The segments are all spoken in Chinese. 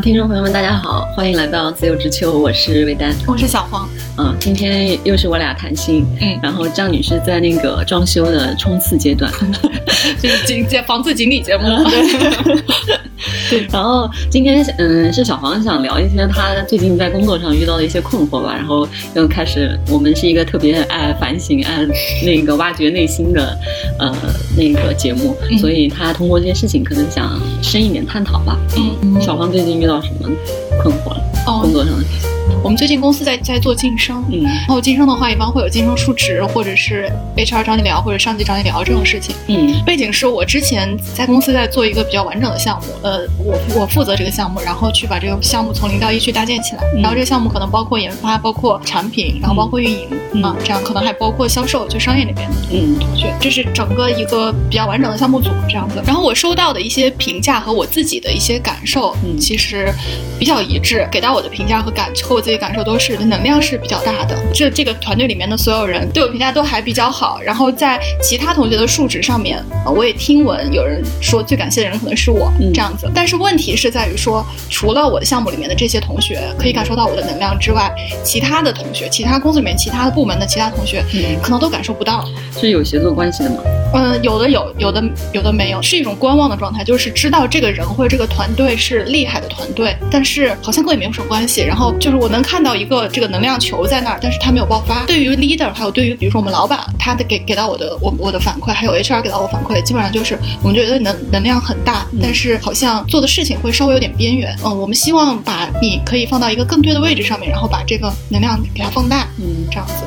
听众朋友们，大家好，欢迎来到自由之秋，我是魏丹，我是小黄。嗯，今天又是我俩谈心。嗯，然后张女士在那个装修的冲刺阶段，就是经在房子经理节目。对。对。然后今天嗯，是小黄想聊一些他最近在工作上遇到的一些困惑吧。然后又开始，我们是一个特别爱反省、爱那个挖掘内心的呃那个节目，所以他通过这些事情可能想深一点探讨吧。嗯，小黄最近。遇到什么困惑了？工作上的事情。我们最近公司在在做晋升，嗯，然后晋升的话，一般会有晋升述职，或者是 HR 找你聊，或者上级找你聊这种事情。嗯，背景是我之前在公司在做一个比较完整的项目，呃，我我负责这个项目，然后去把这个项目从零到一去搭建起来。然后这个项目可能包括研发，包括产品，然后包括运营啊，这样可能还包括销售，就商业那边的嗯同学，这是整个一个比较完整的项目组这样子。然后我收到的一些评价和我自己的一些感受，嗯，其实比较一致，给到我的评价和感和我自己。感受都是能量是比较大的，这这个团队里面的所有人对我评价都还比较好。然后在其他同学的数值上面，我也听闻有人说最感谢的人可能是我这样子。但是问题是在于说，除了我的项目里面的这些同学可以感受到我的能量之外，其他的同学、其他公司里面其他的部门的其他同学，可能都感受不到。是有协作关系的吗？嗯，有的有，有的有的没有，是一种观望的状态，就是知道这个人或者这个团队是厉害的团队，但是好像跟我也没有什么关系。然后就是我能看到一个这个能量球在那儿，但是它没有爆发。对于 leader，还有对于比如说我们老板，他的给给到我的我我的反馈，还有 HR 给到我反馈，基本上就是我们觉得能能量很大，但是好像做的事情会稍微有点边缘。嗯，我们希望把你可以放到一个更对的位置上面，然后把这个能量给它放大，嗯，这样子。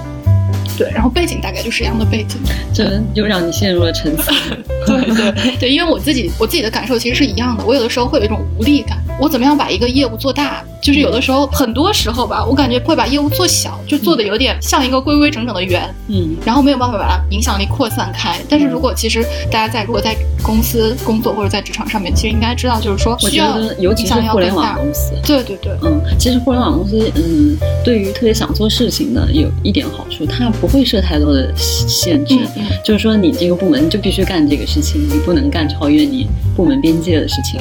对，然后背景大概就是一样的背景，这又让你陷入了沉思。对对对，因为我自己我自己的感受其实是一样的，我有的时候会有一种无力感，我怎么样把一个业务做大？就是有的时候，很多时候吧，我感觉会把业务做小，就做的有点像一个规规整整的圆，嗯，然后没有办法把它影响力扩散开。但是如果其实大家在如果在公司工作或者在职场上面，其实应该知道，就是说需要尤其是互联网公司，对对对，嗯，其实互联网公司，嗯，对于特别想做事情的有一点好处，它不会设太多的限制，就是说你这个部门就必须干这个事情，你不能干超越你部门边界的事情。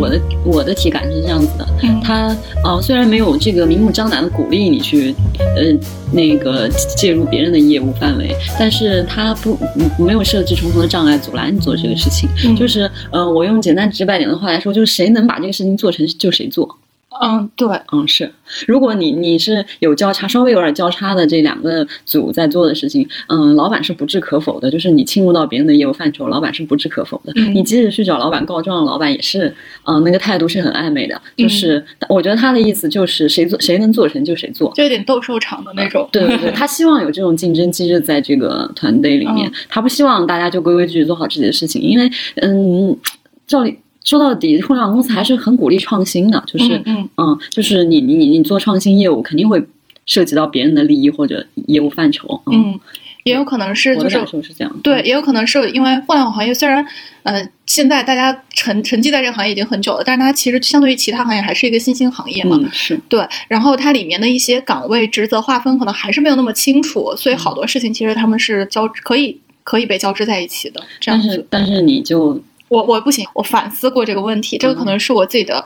我的我的体感是这样子的，它。哦，虽然没有这个明目张胆的鼓励你去，呃，那个介入别人的业务范围，但是他不没有设置重重的障碍阻拦你做这个事情，就是，呃，我用简单直白点的话来说，就是谁能把这个事情做成就谁做。嗯，对，嗯是，如果你你是有交叉，稍微有点交叉的这两个组在做的事情，嗯，老板是不置可否的。就是你侵入到别人的业务范畴，老板是不置可否的。你即使去找老板告状，老板也是，嗯，那个态度是很暧昧的。就是我觉得他的意思就是谁做谁能做成就谁做，就有点斗兽场的那种。对对对，他希望有这种竞争机制在这个团队里面，他不希望大家就规规矩矩做好自己的事情，因为嗯，照理。说到底，互联网公司还是很鼓励创新的，就是嗯嗯，就是你你你做创新业务，肯定会涉及到别人的利益或者业务范畴。嗯，也有可能是就是是这样，对，也有可能是因为互联网行业虽然呃现在大家沉沉寂在这个行业已经很久了，但是它其实相对于其他行业还是一个新兴行业嘛。是对，然后它里面的一些岗位职责划分可能还是没有那么清楚，所以好多事情其实他们是交可以可以被交织在一起的。但是但是你就。我我不行，我反思过这个问题，这个可能是我自己的，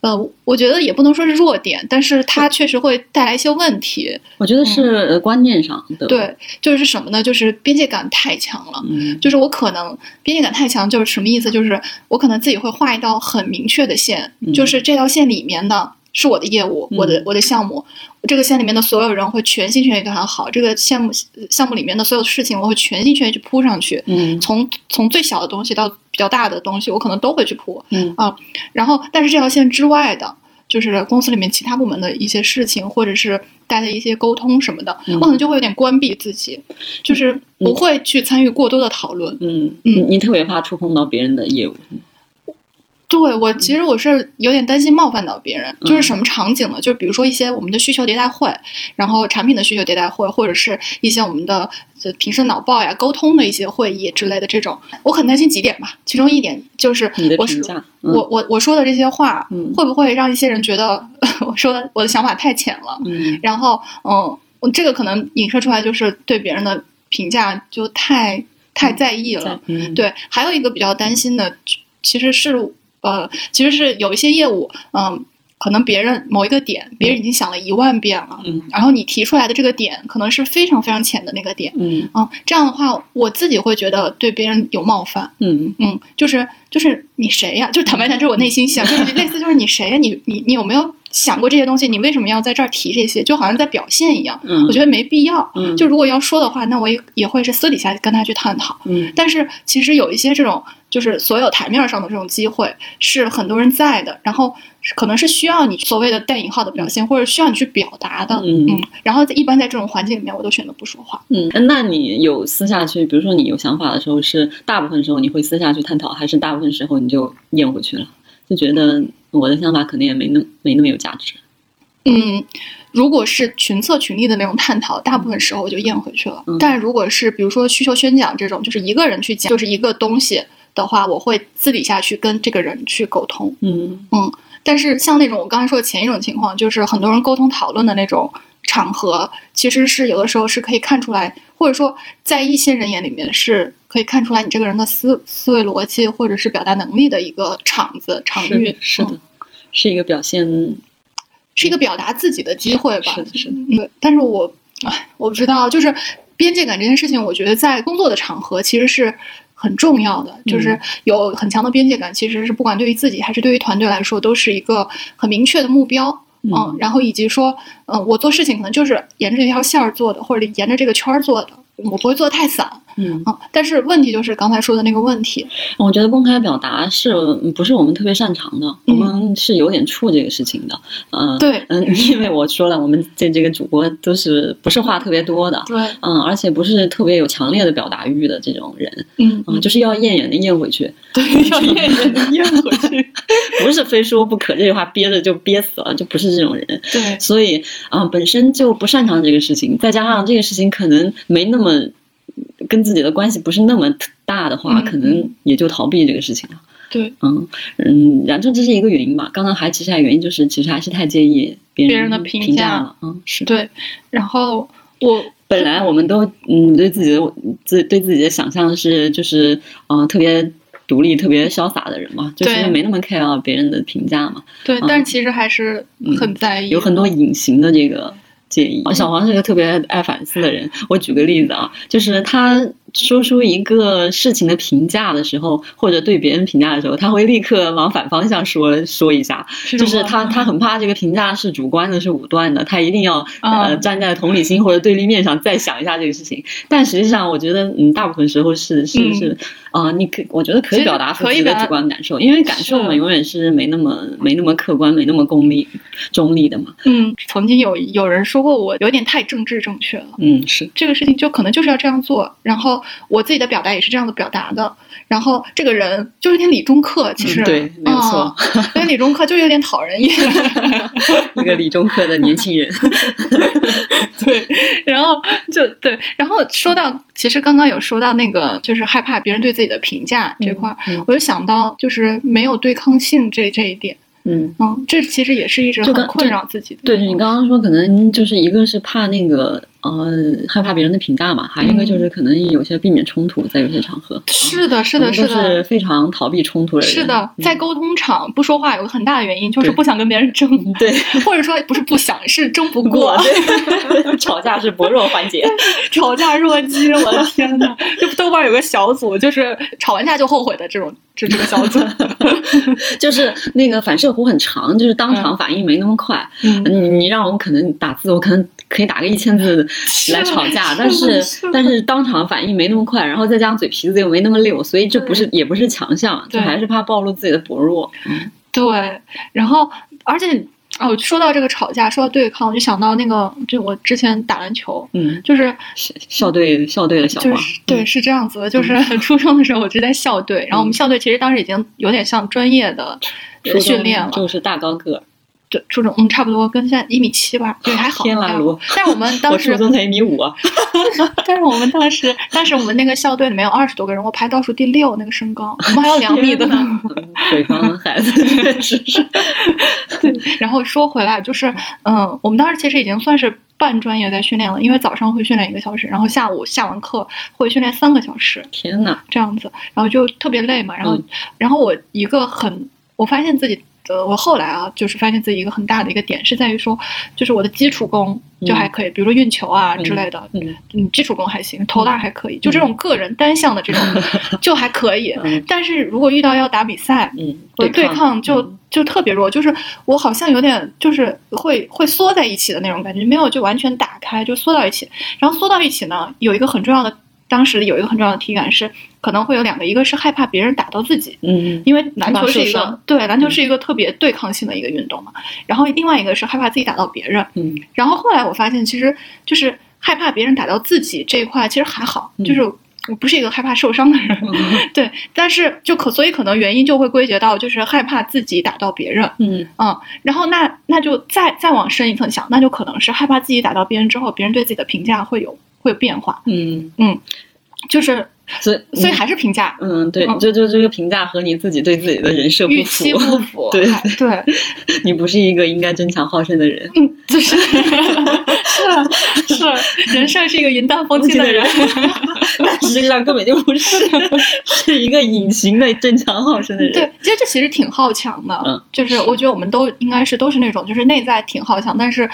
呃，我觉得也不能说是弱点，但是它确实会带来一些问题。我觉得是观念上的，对，就是什么呢？就是边界感太强了。嗯，就是我可能边界感太强，就是什么意思？就是我可能自己会画一道很明确的线，就是这条线里面的。是我的业务，我的我的项目，这个线里面的所有人会全心全意对他好。这个项目项目里面的所有事情，我会全心全意去扑上去。嗯，从从最小的东西到比较大的东西，我可能都会去铺。嗯啊，然后但是这条线之外的，就是公司里面其他部门的一些事情，或者是大家一些沟通什么的，我可能就会有点关闭自己，就是不会去参与过多的讨论。嗯嗯，你特别怕触碰到别人的业务。对我其实我是有点担心冒犯到别人，就是什么场景呢？就比如说一些我们的需求迭代会，然后产品的需求迭代会，或者是一些我们的平时脑报呀、沟通的一些会议之类的这种，我很担心几点吧。其中一点就是我是我我我说的这些话，会不会让一些人觉得 我说我的想法太浅了？然后嗯，这个可能影射出来就是对别人的评价就太太在意了。对，还有一个比较担心的其实是。呃，其实是有一些业务，嗯，可能别人某一个点，别人已经想了一万遍了，嗯，然后你提出来的这个点，可能是非常非常浅的那个点，嗯，啊，这样的话，我自己会觉得对别人有冒犯，嗯嗯，就是就是你谁呀？就坦白讲，这是我内心想，就是类似就是你谁呀？你你你有没有想过这些东西？你为什么要在这儿提这些？就好像在表现一样，嗯，我觉得没必要，嗯，就如果要说的话，那我也也会是私底下跟他去探讨，嗯，但是其实有一些这种。就是所有台面上的这种机会是很多人在的，然后可能是需要你所谓的带引号的表现，或者需要你去表达的。嗯，然后在一般在这种环境里面，我都选择不说话。嗯，那你有私下去，比如说你有想法的时候，是大部分时候你会私下去探讨，还是大部分时候你就咽回去了，就觉得我的想法可能也没那没那么有价值。嗯，如果是群策群力的那种探讨，大部分时候我就咽回去了。但如果是比如说需求宣讲这种，就是一个人去讲，就是一个东西。的话，我会私底下去跟这个人去沟通。嗯嗯，但是像那种我刚才说的前一种情况，就是很多人沟通讨论的那种场合，其实是有的时候是可以看出来，或者说在一些人眼里面是可以看出来你这个人的思思维逻辑或者是表达能力的一个场子场域。是的，是一个表现，是一个表达自己的机会吧。是的，是的。但是我，唉，我不知道，就是边界感这件事情，我觉得在工作的场合其实是。很重要的就是有很强的边界感，其实是不管对于自己还是对于团队来说，都是一个很明确的目标。嗯，然后以及说，嗯，我做事情可能就是沿着这条线儿做的，或者沿着这个圈儿做的。我不会做的太散，嗯啊，但是问题就是刚才说的那个问题。我觉得公开表达是不是我们特别擅长的？我们是有点怵这个事情的，嗯，对，嗯，因为我说了，我们这这个主播都是不是话特别多的，对，嗯，而且不是特别有强烈的表达欲的这种人，嗯，就是要咽咽的咽回去，对，要咽咽的咽回去，不是非说不可，这句话憋着就憋死了，就不是这种人，对，所以啊，本身就不擅长这个事情，再加上这个事情可能没那么。那么跟自己的关系不是那么大的话，可能也就逃避这个事情了。对，嗯嗯，然后这是一个原因吧。刚刚还其实还原因就是，其实还是太介意别人的评价了。嗯，是对。然后我本来我们都嗯对自己的自对自己的想象是就是嗯特别独立、特别潇洒的人嘛，就是没那么 care 别人的评价嘛。对，但是其实还是很在意，有很多隐形的这个。介意。小黄是个特别爱反思的人。我举个例子啊，就是他。说出一个事情的评价的时候，或者对别人评价的时候，他会立刻往反方向说说一下，就是他他很怕这个评价是主观的，是武断的，他一定要呃站在同理心或者对立面上再想一下这个事情。但实际上，我觉得嗯，大部分时候是是是啊，你可我觉得可以表达自己的主观感受，因为感受嘛，永远是没那么没那么客观，没那么功利中立的嘛。嗯，曾经有有人说过我有点太政治正确了。嗯，是这个事情就可能就是要这样做，然后。我自己的表达也是这样的表达的，然后这个人就有点理中客，其实。对，没错，因为理中客就有点讨人厌，一个理中客的年轻人，对，然后就对，然后说到，其实刚刚有说到那个，就是害怕别人对自己的评价这块，我就想到就是没有对抗性这这一点。嗯。嗯，这其实也是一直很困扰自己的。对，你刚刚说可能就是一个是怕那个呃害怕别人的评价嘛，还有一个就是可能有些避免冲突，在有些场合。是的，是的，是的，是非常逃避冲突的人。是的，在沟通场不说话有个很大的原因就是不想跟别人争。对，或者说不是不想，是争不过。吵架是薄弱环节，吵架弱鸡，我的天呐，就豆瓣有个小组，就是吵完架就后悔的这种。就这个小组，就是那个反射弧很长，就是当场反应没那么快。嗯，你你让我可能打字，我可能可以打个一千字来吵架，但是但是当场反应没那么快，然后再加上嘴皮子又没那么溜，所以这不是也不是强项，就还是怕暴露自己的薄弱。嗯，对，然后而且。哦，说到这个吵架，说到对抗，我就想到那个，就我之前打篮球，嗯，就是校队校队的小黄，对，是这样子的，就是初中的时候我就在校队，然后我们校队其实当时已经有点像专业的训练了，就是大高个。初中嗯，差不多跟现在一米七吧，对，还好。天啦噜！但是我们当时初中才一米五啊。但是我们当时，当时我们那个校队里面有二十多个人，我排倒数第六，那个身高，我们还有两米的呢。北方的孩子确实 是。对，然后说回来，就是嗯，我们当时其实已经算是半专业在训练了，因为早上会训练一个小时，然后下午下完课会训练三个小时。天呐，这样子，然后就特别累嘛。然后，然后我一个很，我发现自己。呃，我后来啊，就是发现自己一个很大的一个点是在于说，就是我的基础功就还可以，比如说运球啊之类的，嗯，嗯，基础功还行，投篮还可以，就这种个人单项的这种就还可以。但是如果遇到要打比赛，嗯，我对抗就就特别弱，就是我好像有点就是会会缩在一起的那种感觉，没有就完全打开，就缩到一起。然后缩到一起呢，有一个很重要的。当时有一个很重要的体感是，可能会有两个，一个是害怕别人打到自己，嗯，因为篮球是一个对篮球是一个特别对抗性的一个运动嘛。然后另外一个是害怕自己打到别人，嗯。然后后来我发现，其实就是害怕别人打到自己这一块其实还好，就是我不是一个害怕受伤的人，对。但是就可所以可能原因就会归结到就是害怕自己打到别人，嗯嗯。然后那那就再再往深一层想，那就可能是害怕自己打到别人之后，别人对自己的评价会有。会有变化，嗯嗯，就是所以所以还是评价，嗯对，就就这个评价和你自己对自己的人设不符不符，对对，你不是一个应该争强好胜的人，嗯，就是 是是，人设是一个云淡风轻的人，但实际上根本就不是，是一个隐形的争强好胜的人。对，其实这其实挺好强的，嗯，就是我觉得我们都应该是都是那种，就是内在挺好强，但是。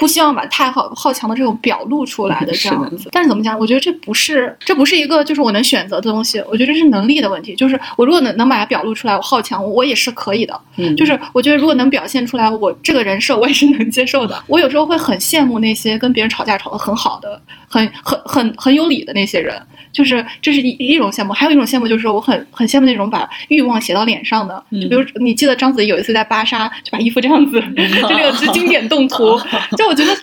不希望把太好好强的这种表露出来的这样子，但是怎么讲？我觉得这不是这不是一个就是我能选择的东西，我觉得这是能力的问题。就是我如果能能把它表露出来，我好强，我也是可以的。嗯，就是我觉得如果能表现出来，我这个人设我也是能接受的。我有时候会很羡慕那些跟别人吵架吵得很好的、很很很很有理的那些人。就是这是一一种羡慕，还有一种羡慕就是我很很羡慕那种把欲望写到脸上的，就比如你记得章子怡有一次在芭莎就把衣服这样子，就那个是经典动图，就我觉得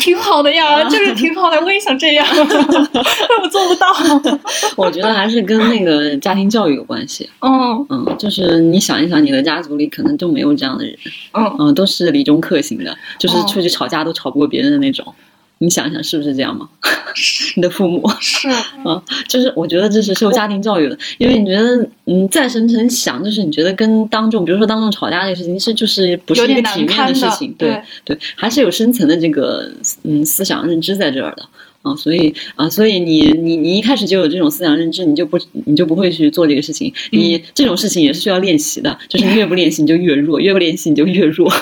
挺好的呀，就是挺好的，我也想这样，但我做不到。我觉得还是跟那个家庭教育有关系。嗯嗯，就是你想一想，你的家族里可能就没有这样的人，嗯嗯，都是理中客型的，就是出去吵架都吵不过别人的那种。你想想是不是这样吗？你的父母是 啊，就是我觉得这是受家庭教育的，因为你觉得嗯再深层想，就是你觉得跟当众，比如说当众吵架这个事情，是就是不是一个体面的事情，对对，还是有深层的这个嗯思想认知在这儿的。啊，所以啊，所以你你你一开始就有这种思想认知，你就不你就不会去做这个事情。你这种事情也是需要练习的，就是你越不练习你就越弱，越不练习你就越弱。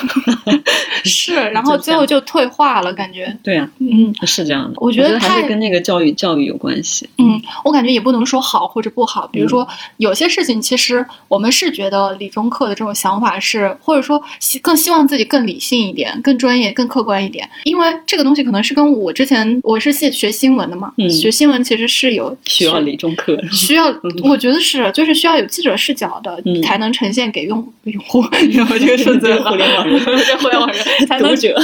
是，然后最后就退化了，感觉。对啊，嗯，是这样的。我觉得还是跟那个教育教育有关系。嗯，我感觉也不能说好或者不好。比如说有些事情，其实我们是觉得理中客的这种想法是，或者说希更希望自己更理性一点、更专业、更客观一点，因为这个东西可能是跟我之前我是系。学新闻的嘛，学新闻其实是有需要理中客，需要，我觉得是，就是需要有记者视角的，才能呈现给用用户，用户这个数字 互联网人，互联网人才能者，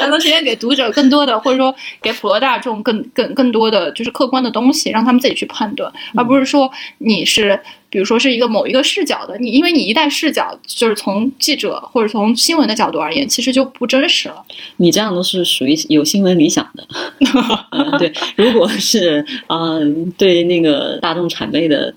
才能呈现给读者更多的，或者说给普罗大众更更更多的就是客观的东西，让他们自己去判断，而不是说你是。比如说是一个某一个视角的你，因为你一旦视角就是从记者或者从新闻的角度而言，其实就不真实了。你这样都是属于有新闻理想的，对。如果是啊，对那个大众谄媚的，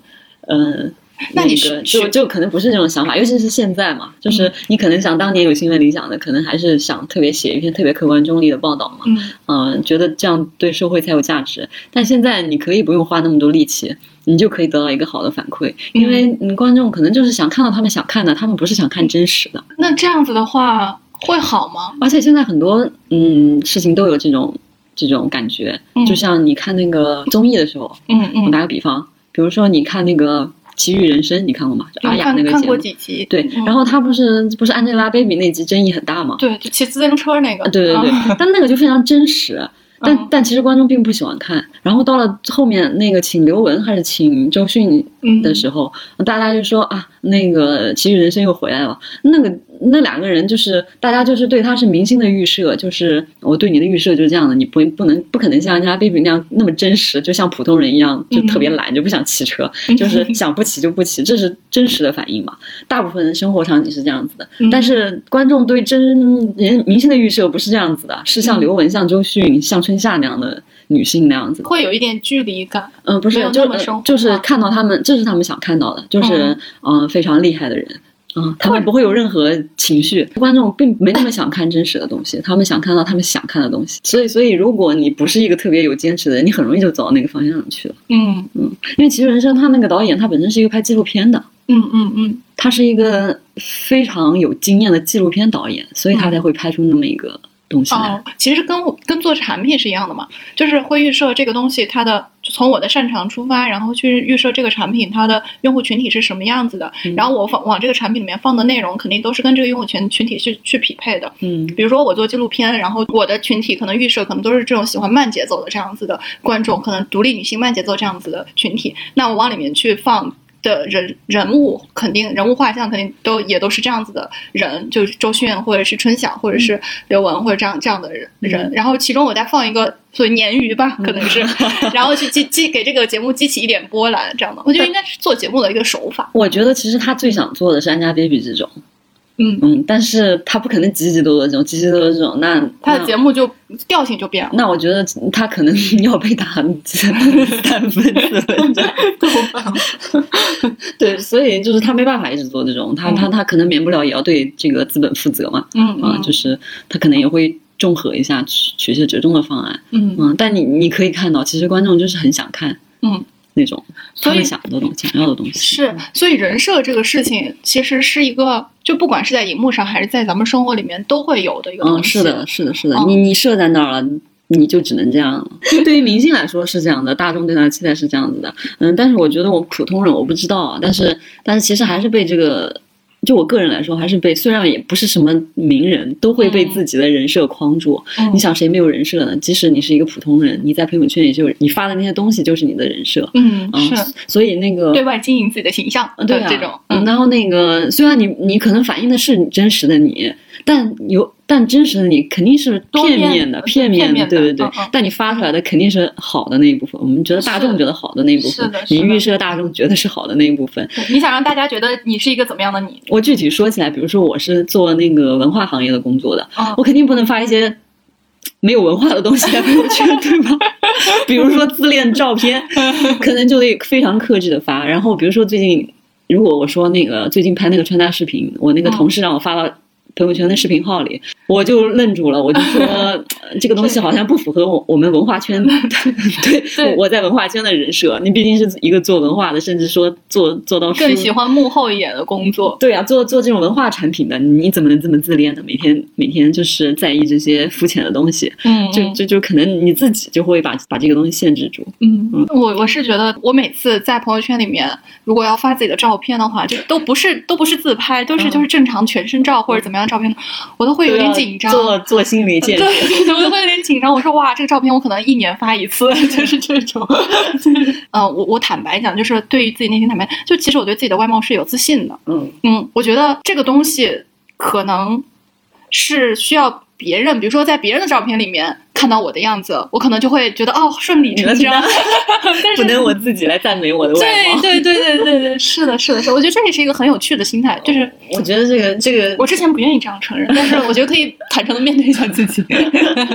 嗯，那你个就就可能不是这种想法，尤其是现在嘛，就是你可能想当年有新闻理想的，可能还是想特别写一篇特别客观中立的报道嘛，嗯，觉得这样对社会才有价值。但现在你可以不用花那么多力气。你就可以得到一个好的反馈，因为观众可能就是想看到他们想看的，他们不是想看真实的。那这样子的话会好吗？而且现在很多嗯事情都有这种这种感觉，就像你看那个综艺的时候，嗯嗯，我打个比方，比如说你看那个《奇遇人生》，你看过吗？阿雅那个看过几集？对，然后他不是不是 Angelababy 那集争议很大吗？对，就骑自行车那个。对对对，但那个就非常真实。但但其实观众并不喜欢看，然后到了后面那个请刘雯还是请周迅的时候，大家就说啊，那个《奇遇人生》又回来了，那个。那两个人就是大家就是对他是明星的预设，就是我对你的预设就是这样的，你不不能不可能像 Angelababy 那样那么真实，就像普通人一样，就特别懒，就不想骑车，就是想不骑就不骑，这是真实的反应嘛？大部分人生活场景是这样子的，但是观众对真人明星的预设不是这样子的，是像刘雯、像周迅、像春夏那样的女性那样子，会有一点距离感。嗯，不是，就就是看到他们，这是他们想看到的，就是嗯。非常厉害的人。嗯，他们不会有任何情绪，观众并没那么想看真实的东西，他们想看到他们想看的东西。所以，所以如果你不是一个特别有坚持的人，你很容易就走到那个方向上去了。嗯嗯，因为《其实人生》他那个导演他本身是一个拍纪录片的。嗯嗯嗯，他是一个非常有经验的纪录片导演，所以他才会拍出那么一个。东西哦，其实跟跟做产品是一样的嘛，就是会预设这个东西它的从我的擅长出发，然后去预设这个产品它的用户群体是什么样子的，然后我放往这个产品里面放的内容肯定都是跟这个用户群群体去去匹配的。嗯，比如说我做纪录片，然后我的群体可能预设可能都是这种喜欢慢节奏的这样子的观众，可能独立女性慢节奏这样子的群体，那我往里面去放。的人人物肯定人物画像肯定都也都是这样子的人，就是周迅或者是春晓或者是刘雯或者这样这样的人人，然后其中我再放一个所以鲶鱼吧，可能是，然后去激激给这个节目激起一点波澜，这样的，我觉得应该是做节目的一个手法。我觉得其实他最想做的是 Angelababy 这种。嗯嗯，但是他不可能挤挤多多这种，挤挤多多这种，那他的节目就调性就变了。那我觉得他可能 要被打三分了，对，所以就是他没办法一直做这种，他他他可能免不了也要对这个资本负责嘛。嗯啊，就是他可能也会综合一下取取些折中的方案。嗯嗯，但你你可以看到，其实观众就是很想看。嗯。那种他们想的东西，想要的东西是，所以人设这个事情其实是一个，就不管是在荧幕上还是在咱们生活里面都会有的一个东西。嗯，是的，是的，是的，你你设在那儿了，你就只能这样了。对于明星来说是这样的，大众对他的期待是这样子的。嗯，但是我觉得我普通人我不知道啊，但是但是其实还是被这个。就我个人来说，还是被虽然也不是什么名人，都会被自己的人设框住。你想谁没有人设呢？即使你是一个普通人，你在朋友圈也就你发的那些东西就是你的人设。嗯，是。所以那个对外经营自己的形象，对这种。然后那个虽然你你可能反映的是真实的你。但有，但真实的你肯定是片面的，片面的，对对对。但你发出来的肯定是好的那一部分，我们觉得大众觉得好的那一部分，你预设大众觉得是好的那一部分。你想让大家觉得你是一个怎么样的你？我具体说起来，比如说我是做那个文化行业的工作的，我肯定不能发一些没有文化的东西在朋友圈，对吧？比如说自恋照片，可能就得非常克制的发。然后比如说最近，如果我说那个最近拍那个穿搭视频，我那个同事让我发到。朋友圈的视频号里，我就愣住了，我就说 这个东西好像不符合我我们文化圈的，对，我在文化圈的人设。你毕竟是一个做文化的，甚至说做做到更喜欢幕后一点的工作。对啊，做做这种文化产品的，你怎么能这么自恋呢？每天每天就是在意这些肤浅的东西，嗯，就就就可能你自己就会把把这个东西限制住。嗯嗯，我我是觉得，我每次在朋友圈里面，如果要发自己的照片的话，就都不是都不是自拍，都是就是正常全身照或者怎么样。照片我都会有点紧张，做做心理建设，对，我都会有点紧张。我说哇，这个照片我可能一年发一次，就是这种。嗯，我我坦白讲，就是对于自己内心坦白，就其实我对自己的外貌是有自信的。嗯嗯，我觉得这个东西可能是需要。别人，比如说在别人的照片里面看到我的样子，我可能就会觉得哦顺理成章。不能我自己来赞美我的外貌。对对对对对对，是的，是的，是。我觉得这也是一个很有趣的心态，就是我觉得这个这个，我之前不愿意这样承认，但是我觉得可以坦诚的面对一下自己。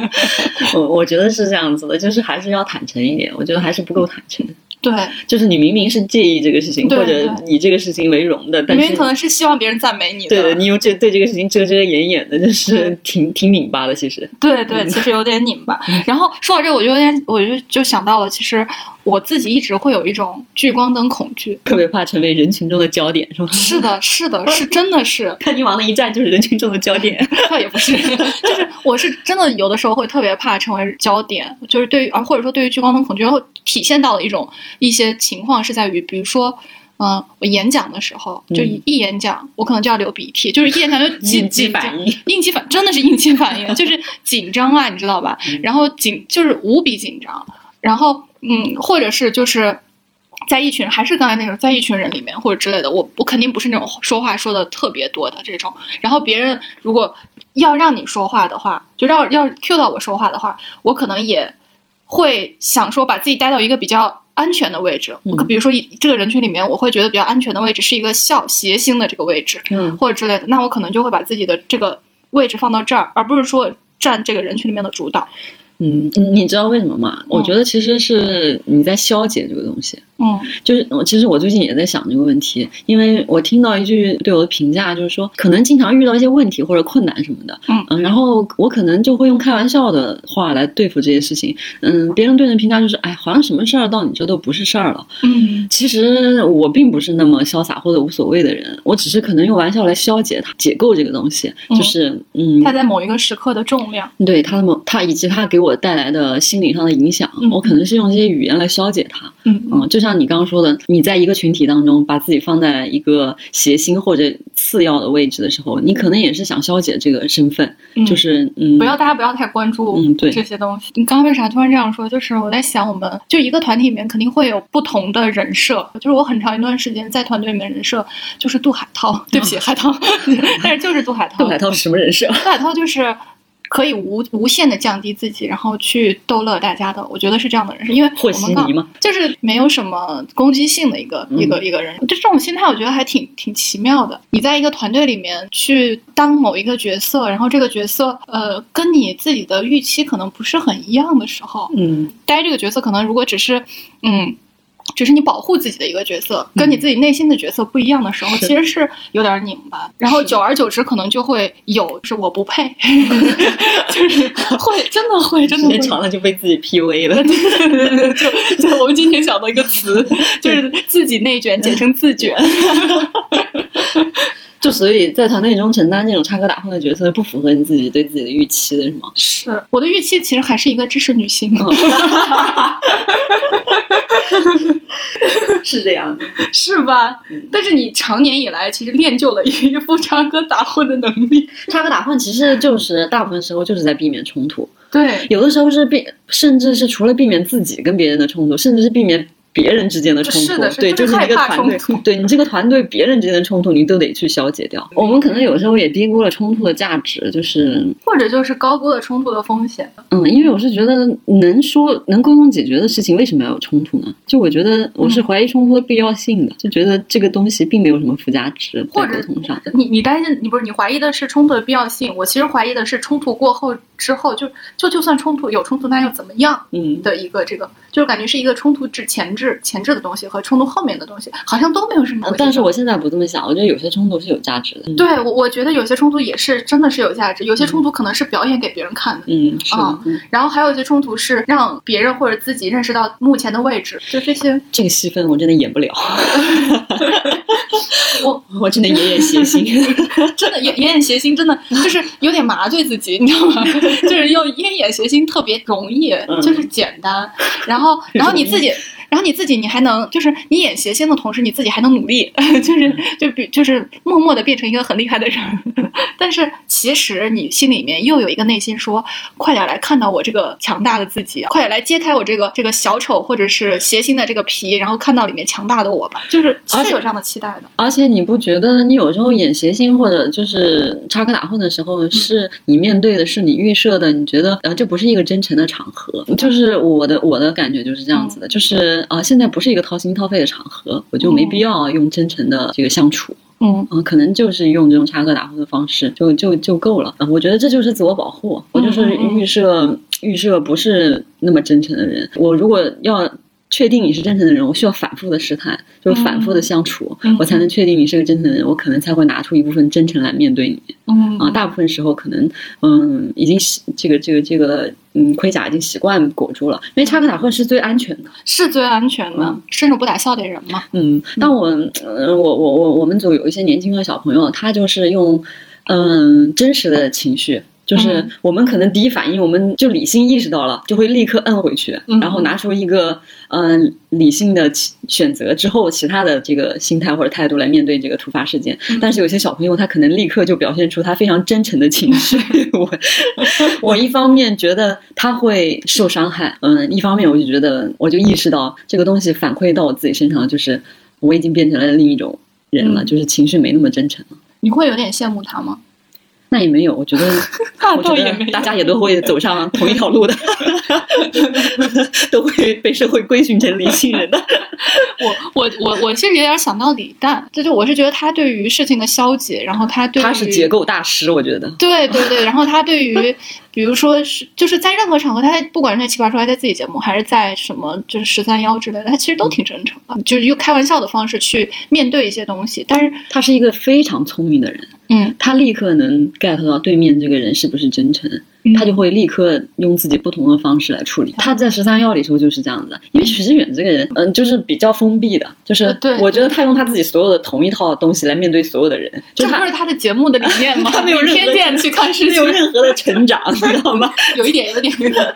我我觉得是这样子的，就是还是要坦诚一点。我觉得还是不够坦诚。对，就是你明明是介意这个事情，或者以这个事情为荣的，但是可能是希望别人赞美你。对，你又这对这个事情遮遮掩掩的，就是挺挺拧巴的。其实，对对，其实有点拧巴。然后说到这，我就有点，我就就想到了，其实。我自己一直会有一种聚光灯恐惧，特别怕成为人群中的焦点，是吗？是的，是的，是真的是，看你往那一站就是人群中的焦点。倒也不是，就是我是真的有的时候会特别怕成为焦点，就是对于啊，或者说对于聚光灯恐惧，然后体现到了一种一些情况是在于，比如说，嗯，我演讲的时候，就一演讲，我可能就要流鼻涕，就是一演讲就应激反应，应激反真的是应激反应，就是紧张啊，你知道吧？然后紧就是无比紧张，然后。嗯，或者是就是在一群，还是刚才那种在一群人里面或者之类的，我我肯定不是那种说话说的特别多的这种。然后别人如果要让你说话的话，就让要 cue 到我说话的话，我可能也会想说把自己带到一个比较安全的位置。我比如说这个人群里面，我会觉得比较安全的位置是一个笑斜星的这个位置，嗯，或者之类的，那我可能就会把自己的这个位置放到这儿，而不是说占这个人群里面的主导。嗯，你知道为什么吗？我觉得其实是你在消解这个东西。嗯，就是我其实我最近也在想这个问题，因为我听到一句对我的评价，就是说可能经常遇到一些问题或者困难什么的，嗯。嗯，然后我可能就会用开玩笑的话来对付这些事情，嗯，别人对你的评价就是，哎，好像什么事儿到你这都不是事儿了，嗯，其实我并不是那么潇洒或者无所谓的人，我只是可能用玩笑来消解它、解构这个东西，就是嗯，它在某一个时刻的重量，对它的某它以及它给我带来的心理上的影响，我可能是用这些语言来消解它，嗯嗯，就像你刚刚说的。你在一个群体当中，把自己放在一个谐星或者次要的位置的时候，你可能也是想消解这个身份，就是嗯，不要大家不要太关注嗯对这些东西。你刚刚为啥突然这样说？就是我在想，我们就一个团体里面肯定会有不同的人设。就是我很长一段时间在团队里面人设就是杜海涛，对不起海涛，但是就是杜海涛。杜海涛是什么人设？杜海涛就是。可以无无限的降低自己，然后去逗乐大家的，我觉得是这样的人，是因为和稀泥嘛，就是没有什么攻击性的一个一个一个人，就这种心态，我觉得还挺挺奇妙的。你在一个团队里面去当某一个角色，然后这个角色呃跟你自己的预期可能不是很一样的时候，嗯，待这个角色可能如果只是嗯。只是你保护自己的一个角色，跟你自己内心的角色不一样的时候，其实是有点拧巴。然后久而久之，可能就会有是我不配，就是会真的会真的时间长了就被自己 PUA 了。就就我们今天想到一个词，就是自己内卷，简称自卷。就所以在团队中承担这种插科打诨的角色，不符合你自己对自己的预期的是吗？是我的预期其实还是一个知识女性。是这样的，是吧？但是你长年以来其实练就了一副插科打诨的能力。插科打诨其实就是大部分时候就是在避免冲突。对，有的时候是避，甚至是除了避免自己跟别人的冲突，甚至是避免。别人之间的冲突，对，就是一个团队，对你这个团队，别人之间的冲突，你都得去消解掉。我们可能有时候也低估了冲突的价值，就是或者就是高估了冲突的风险。嗯，因为我是觉得能说能沟通解决的事情，为什么要有冲突呢？就我觉得我是怀疑冲突的必要性的，就觉得这个东西并没有什么附加值在沟通上。你你担心你不是你怀疑的是冲突的必要性，我其实怀疑的是冲突过后之后，就就就算冲突有冲突，那又怎么样？嗯，的一个这个。就是感觉是一个冲突之前置前置的东西和冲突后面的东西，好像都没有什么。但是我现在不这么想，我觉得有些冲突是有价值的。对，我我觉得有些冲突也是真的是有价值，有些冲突可能是表演给别人看的。嗯，是。然后还有一些冲突是让别人或者自己认识到目前的位置，就这些。这个戏份我真的演不了。我我真的演演谐星，真的演演演谐星，真的就是有点麻醉自己，你知道吗？就是要演演谐星特别容易，就是简单，然后，然后你自己，然后你自己，你还能就是你演谐星的同时，你自己还能努力，就是就比就是默默的变成一个很厉害的人。但是其实你心里面又有一个内心说：快点来看到我这个强大的自己，快点来揭开我这个这个小丑或者是谐星的这个皮，然后看到里面强大的我吧。就是是有这样的期待的。而且你不觉得你有时候演谐星或者就是插科打诨的时候，是你面对的是你预设的，你觉得呃这不是一个真诚的场合。就是我的我的感。感觉就是这样子的，就是啊，现在不是一个掏心掏肺的场合，我就没必要用真诚的这个相处，嗯嗯，可能就是用这种插科打诨的方式就就就够了。我觉得这就是自我保护，我就是预设预设不是那么真诚的人，我如果要。确定你是真诚的人，我需要反复的试探，就是反复的相处，我才能确定你是个真诚的人，我可能才会拿出一部分真诚来面对你。嗯啊，大部分时候可能嗯已经习这个这个这个嗯盔甲已经习惯裹住了，因为插科打诨是最安全的，是最安全的，伸手不打笑脸人嘛。嗯，但我我我我我们组有一些年轻的小朋友，他就是用嗯真实的情绪。就是我们可能第一反应，我们就理性意识到了，就会立刻摁回去，然后拿出一个嗯理性的选择之后，其他的这个心态或者态度来面对这个突发事件。但是有些小朋友他可能立刻就表现出他非常真诚的情绪。我我一方面觉得他会受伤害，嗯，一方面我就觉得我就意识到这个东西反馈到我自己身上，就是我已经变成了另一种人了，就是情绪没那么真诚了。你会有点羡慕他吗？那也没有，我觉得，我觉得大家也都会走上同一条路的，都会被社会规训成理性人的。我我我我其实有点想到李诞，就就我是觉得他对于事情的消解，然后他对他是结构大师，我觉得。对对对，然后他对于，比如说是就是在任何场合，他不管是在奇葩说，还是在自己节目，还是在什么就是十三幺之类的，他其实都挺真诚的，就是用开玩笑的方式去面对一些东西。但是他是一个非常聪明的人。他立刻能 get 到对面这个人是不是真诚，他就会立刻用自己不同的方式来处理。他在十三幺里时候就是这样子，因为许知远这个人，嗯，就是比较封闭的，就是我觉得他用他自己所有的同一套东西来面对所有的人，这不是他的节目的理念吗？他没有偏见去看世界，没有任何的成长，你知道吗？有一点，有点，有点，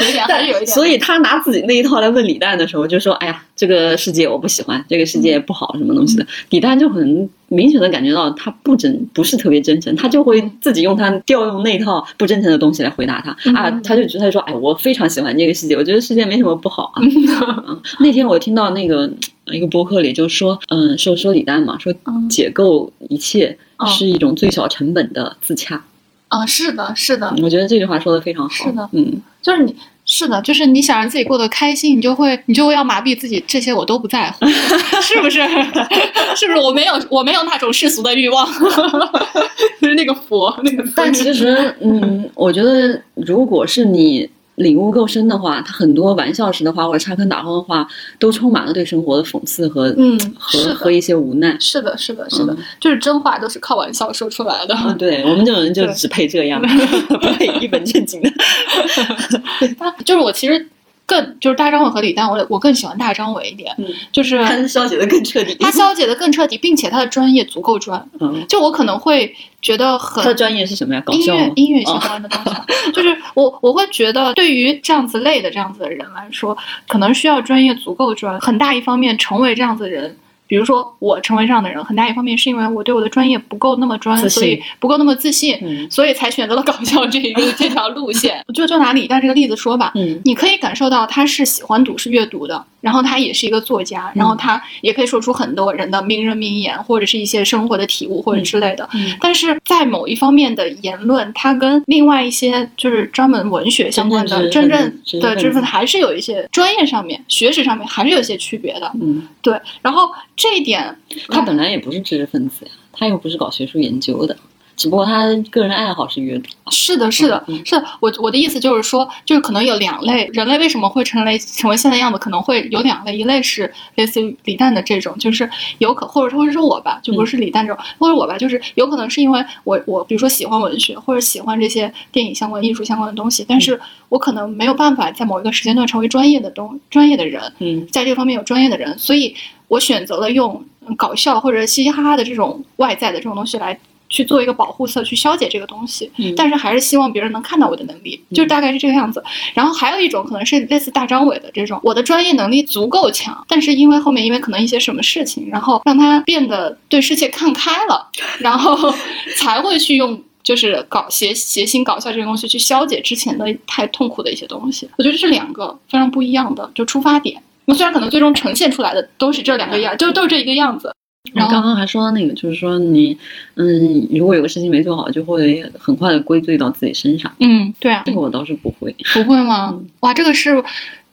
有点，还是有一点。所以他拿自己那一套来问李诞的时候，就说：“哎呀，这个世界我不喜欢，这个世界不好，什么东西的。”李诞就很。明显的感觉到他不真，不是特别真诚，他就会自己用他调用那套不真诚的东西来回答他啊，他就他就说，哎，我非常喜欢这个世界，我觉得世界没什么不好啊。那天我听到那个一个博客里就说，嗯，说说李诞嘛，说解构一切是一种最小成本的自洽。啊，是的，是的，我觉得这句话说的非常好。是的，嗯，就是你。是的，就是你想让自己过得开心，你就会你就会要麻痹自己，这些我都不在乎，是不是？是不是？我没有，我没有那种世俗的欲望，就是那个佛那个。但其实，嗯，我觉得如果是你。领悟够深的话，他很多玩笑式的话或者插科打诨的话，都充满了对生活的讽刺和嗯和和一些无奈。是的，是的，是的，就是真话都是靠玩笑说出来的。对我们这种人就只配这样，不配一本正经的。就是我其实。更就是大张伟和李诞，我我更喜欢大张伟一点，嗯，就是他消解的更彻底，他消解的更彻底，并且他的专业足够专，嗯，就我可能会觉得很他的专业是什么呀？搞笑音乐音乐相关的东西，就是我我会觉得对于这样子类的这样子的人来说，可能需要专业足够专，很大一方面成为这样子的人。比如说，我成为这样的人，很大一方面是因为我对我的专业不够那么专，所以不够那么自信，所以才选择了搞笑这一个 这条路线。就就拿李诞这个例子说吧，你可以感受到他是喜欢读是阅读的。然后他也是一个作家，然后他也可以说出很多人的名人名言，或者是一些生活的体悟或者之类的。但是在某一方面的言论，他跟另外一些就是专门文学相关的真正的知识分子还是有一些专业上面、学识上面还是有一些区别的。嗯，对。然后这一点，他本来也不是知识分子呀，他又不是搞学术研究的。只不过他个人爱好是阅读。是的，是的，是我我的意思就是说，就是可能有两类人类为什么会成为成为现在样子，可能会有两类，一类是类似于李诞的这种，就是有可或者或者是我吧，就不是李诞这种，或者我吧，就是有可能是因为我我比如说喜欢文学或者喜欢这些电影相关、艺术相关的东西，但是我可能没有办法在某一个时间段成为专业的东专业的人，嗯，在这方面有专业的人，所以我选择了用搞笑或者嘻嘻哈哈的这种外在的这种东西来。去做一个保护色，去消解这个东西，但是还是希望别人能看到我的能力，就大概是这个样子。然后还有一种可能是类似大张伟的这种，我的专业能力足够强，但是因为后面因为可能一些什么事情，然后让他变得对世界看开了，然后 才会去用就是搞谐谐星搞笑这个东西去消解之前的太痛苦的一些东西。我觉得这是两个非常不一样的就出发点。那虽然可能最终呈现出来的都是这两个样，就都是这一个样子。然后刚刚还说到那个，就是说你，嗯，如果有个事情没做好，就会很快的归罪到自己身上。嗯，对啊，这个我倒是不会。不会吗？哇，这个是，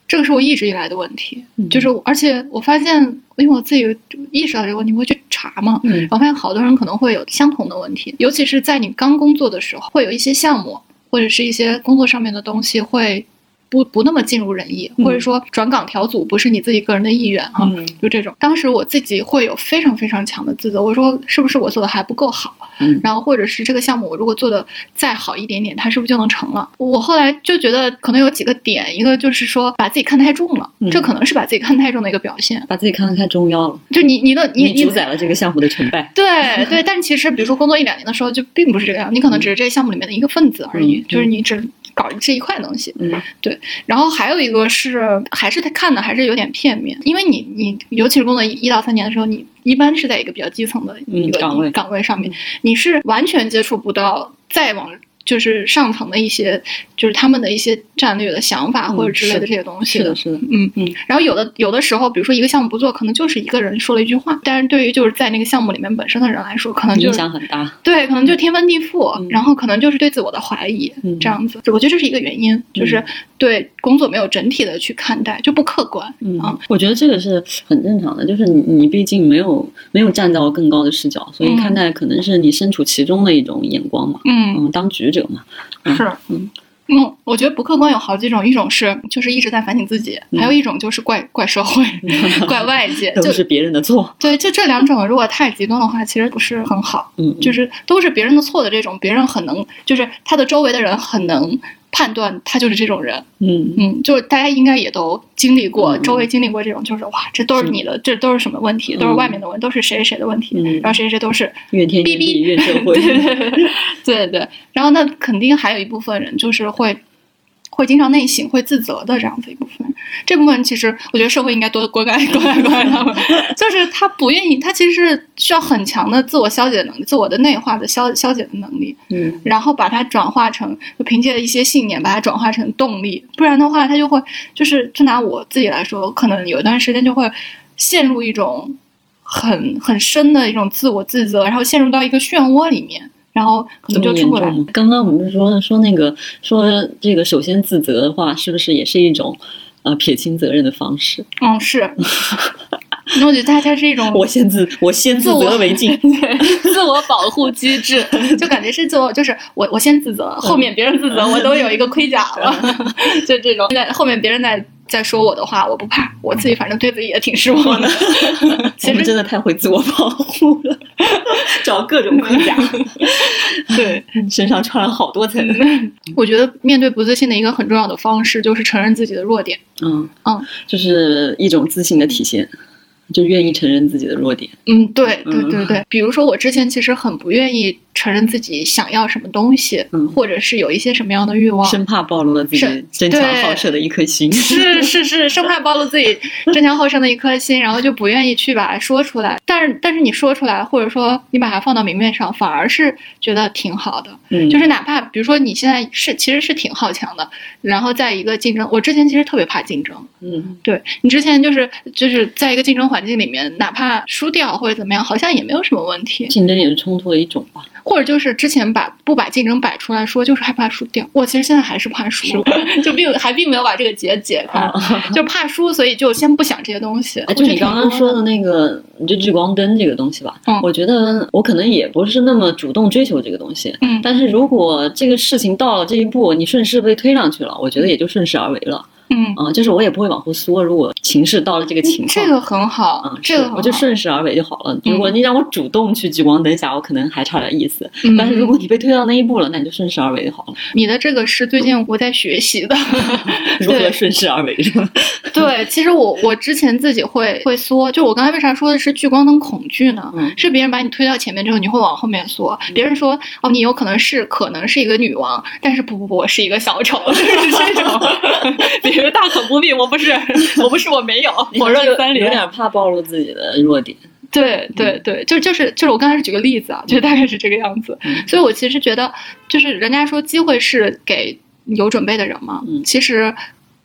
这个是我一直以来的问题。就是，而且我发现，因为我自己意识到这个问题，会去查嘛。嗯。然后发现好多人可能会有相同的问题，尤其是在你刚工作的时候，会有一些项目或者是一些工作上面的东西会。不不那么尽如人意，或者说转岗调组不是你自己个人的意愿哈，就这种。当时我自己会有非常非常强的自责，我说是不是我做的还不够好？嗯然后或者是这个项目我如果做的再好一点点，它是不是就能成了？我后来就觉得可能有几个点，一个就是说把自己看太重了，这可能是把自己看太重的一个表现，把自己看得太重要了。就你你的你你主宰了这个项目的成败。对对，但其实比如说工作一两年的时候就并不是这个样，你可能只是这个项目里面的一个分子而已，就是你只。搞这一块东西，嗯，对，然后还有一个是，还是他看的还是有点片面，因为你你尤其是工作一到三年的时候，你一般是在一个比较基层的一个岗位岗位上面，你是完全接触不到再往就是上层的一些，就是他们的一些战略的想法或者之类的这些东西。是的，是的，嗯嗯。然后有的有的时候，比如说一个项目不做，可能就是一个人说了一句话，但是对于就是在那个项目里面本身的人来说，可能影响很大。对，可能就天翻地覆，然后可能就是对自我的怀疑这样子。我觉得这是一个原因，就是对工作没有整体的去看待，就不客观。嗯，我觉得这个是很正常的，就是你你毕竟没有没有站到更高的视角，所以看待可能是你身处其中的一种眼光嘛。嗯嗯，当局者嘛。是，嗯嗯，我觉得不客观有好几种，一种是就是一直在反省自己，还有一种就是怪怪社会、怪外界，都是别人的错。对，就这两种，如果太极端的话，其实不是很好。嗯，就是都是别人的错的这种，别人很能，就是他的周围的人很能。判断他就是这种人，嗯嗯，就是大家应该也都经历过，周围经历过这种，就是哇，这都是你的，这都是什么问题？都是外面的问，都是谁谁谁的问题？然后谁谁都是怨天怨地怨社会，对对。然后那肯定还有一部分人就是会。会经常内省、会自责的这样子一部分，这部分其实我觉得社会应该多关爱、关爱、关爱他们。就是他不愿意，他其实是需要很强的自我消解的能力、自我的内化的消消解的能力。嗯，然后把它转化成，就凭借一些信念把它转化成动力，不然的话，他就会就是，就拿我自己来说，可能有一段时间就会陷入一种很很深的一种自我自责，然后陷入到一个漩涡里面。然后可能就冲过来。刚刚我们说说那个说这个，首先自责的话，是不是也是一种呃撇清责任的方式？嗯，是。那我觉得它它是一种我先自我先自责为敬，自我 保护机制，就感觉是自我就是我我先自责，后面别人自责，我都有一个盔甲了，就这种。在后面别人在。再说我的话，我不怕，我自己反正对自己也挺失望的。其实真的太会自我保护了，找各种盔甲，对，身上穿了好多层。我觉得面对不自信的一个很重要的方式就是承认自己的弱点。嗯嗯，就是一种自信的体现。就愿意承认自己的弱点。嗯，对对对对。比如说，我之前其实很不愿意承认自己想要什么东西，嗯，或者是有一些什么样的欲望，生怕暴露了自己争强好胜的一颗心。是是是，生怕暴露自己 争强好胜的一颗心，然后就不愿意去把它说出来。但是但是你说出来，或者说你把它放到明面上，反而是觉得挺好的。嗯，就是哪怕比如说你现在是其实是挺好强的，然后在一个竞争，我之前其实特别怕竞争。嗯，对你之前就是就是在一个竞争环境里面，哪怕输掉或者怎么样，好像也没有什么问题。竞争也是冲突的一种吧。或者就是之前把不把竞争摆出来说，就是害怕输掉。我其实现在还是怕输，就并还并没有把这个结解开，就怕输，所以就先不想这些东西。就你刚刚说的那个，就聚光灯这个东西吧。嗯，我觉得我可能也不是那么主动追求这个东西。嗯，但是如果这个事情到了这一步，你顺势被推上去了，我觉得也就顺势而为了。嗯啊，就是我也不会往后缩。如果情势到了这个情况，这个很好啊，这个我就顺势而为就好了。如果你让我主动去聚光灯下，我可能还差点意思。但是如果你被推到那一步了，那你就顺势而为就好了。你的这个是最近我在学习的 如何顺势而为？对，其实我我之前自己会会缩，就我刚才为啥说的是聚光灯恐惧呢？是别人把你推到前面之后，你会往后面缩。别人说哦，你有可能是可能是一个女王，但是不不不，我是一个小丑，就是这种。别人大可不必，我不是，我不是，我没有，我认三连，有点怕暴露自己的弱点。对对对，就就是就是我刚开始举个例子啊，就大概是这个样子。所以我其实觉得，就是人家说机会是给有准备的人嘛。其实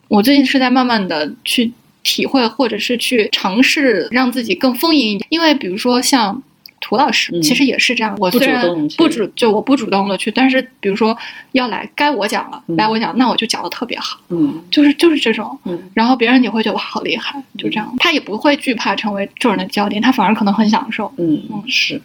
我最近是在慢慢的去体会，或者是去尝试让自己更丰盈一点。因为比如说像。涂老师其实也是这样，我虽然不主就我不主动的去，但是比如说要来该我讲了，来我讲，那我就讲的特别好，嗯，就是就是这种，嗯，然后别人也会觉得我好厉害，就这样，他也不会惧怕成为众人的焦点，他反而可能很享受，嗯。嗯是，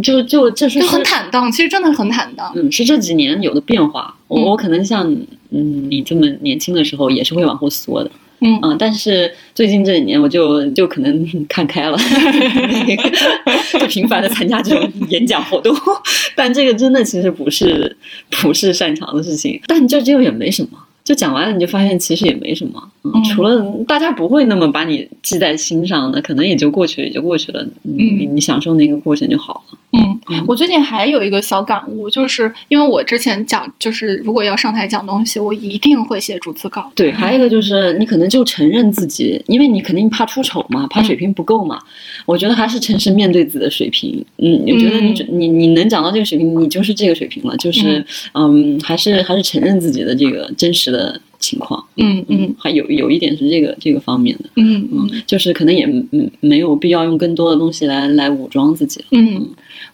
就就这是就很坦荡，其实真的很坦荡，嗯，是这几年有的变化，我我可能像嗯你这么年轻的时候也是会往后缩的。嗯。但是最近这几年我就 就可能看开了，就频繁的参加这种演讲活动，但这个真的其实不是不是擅长的事情，但就这个也没什么，就讲完了你就发现其实也没什么，除了大家不会那么把你记在心上的，可能也就过去了也就过去了。你你享受那个过程就好了。嗯，我最近还有一个小感悟，就是因为我之前讲，就是如果要上台讲东西，我一定会写逐字稿。对，还有一个就是你可能就承认自己，因为你肯定怕出丑嘛，怕水平不够嘛。我觉得还是诚实面对自己的水平。嗯，我觉得你你你能讲到这个水平，你就是这个水平了。就是嗯，还是还是承认自己的这个真实的情况。嗯嗯，还有有一点是这个这个方面的。嗯嗯，就是可能也嗯没有必要用更多的东西来来武装自己。嗯。